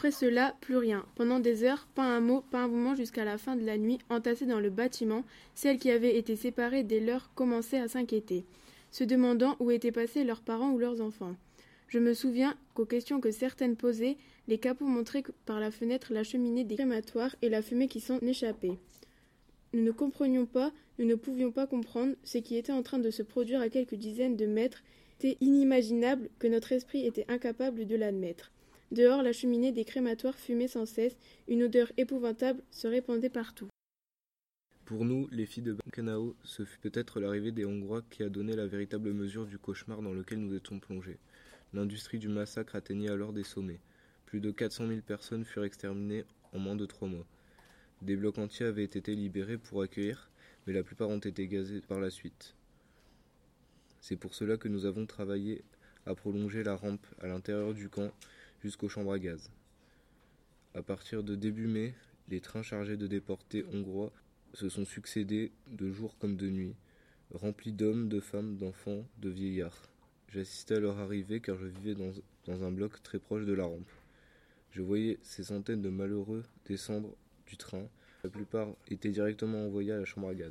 Après cela, plus rien. Pendant des heures, pas un mot, pas un mouvement jusqu'à la fin de la nuit, entassées dans le bâtiment, celles qui avaient été séparées dès leurs commençaient à s'inquiéter, se demandant où étaient passés leurs parents ou leurs enfants. Je me souviens qu'aux questions que certaines posaient, les capots montraient par la fenêtre la cheminée des crématoires et la fumée qui s'en échappait. Nous ne comprenions pas, nous ne pouvions pas comprendre ce qui était en train de se produire à quelques dizaines de mètres. C'était inimaginable que notre esprit était incapable de l'admettre. Dehors, la cheminée des crématoires fumait sans cesse, une odeur épouvantable se répandait partout. Pour nous, les filles de Bankanao, ce fut peut-être l'arrivée des Hongrois qui a donné la véritable mesure du cauchemar dans lequel nous étions plongés. L'industrie du massacre atteignit alors des sommets. Plus de 400 000 personnes furent exterminées en moins de trois mois. Des blocs entiers avaient été libérés pour accueillir, mais la plupart ont été gazés par la suite. C'est pour cela que nous avons travaillé à prolonger la rampe à l'intérieur du camp jusqu'aux chambres à gaz. À partir de début mai, les trains chargés de déportés hongrois se sont succédés de jour comme de nuit, remplis d'hommes, de femmes, d'enfants, de vieillards. J'assistais à leur arrivée car je vivais dans, dans, un bloc très proche de la rampe. Je voyais ces centaines de malheureux descendre du train. La plupart étaient directement envoyés à la chambre à gaz.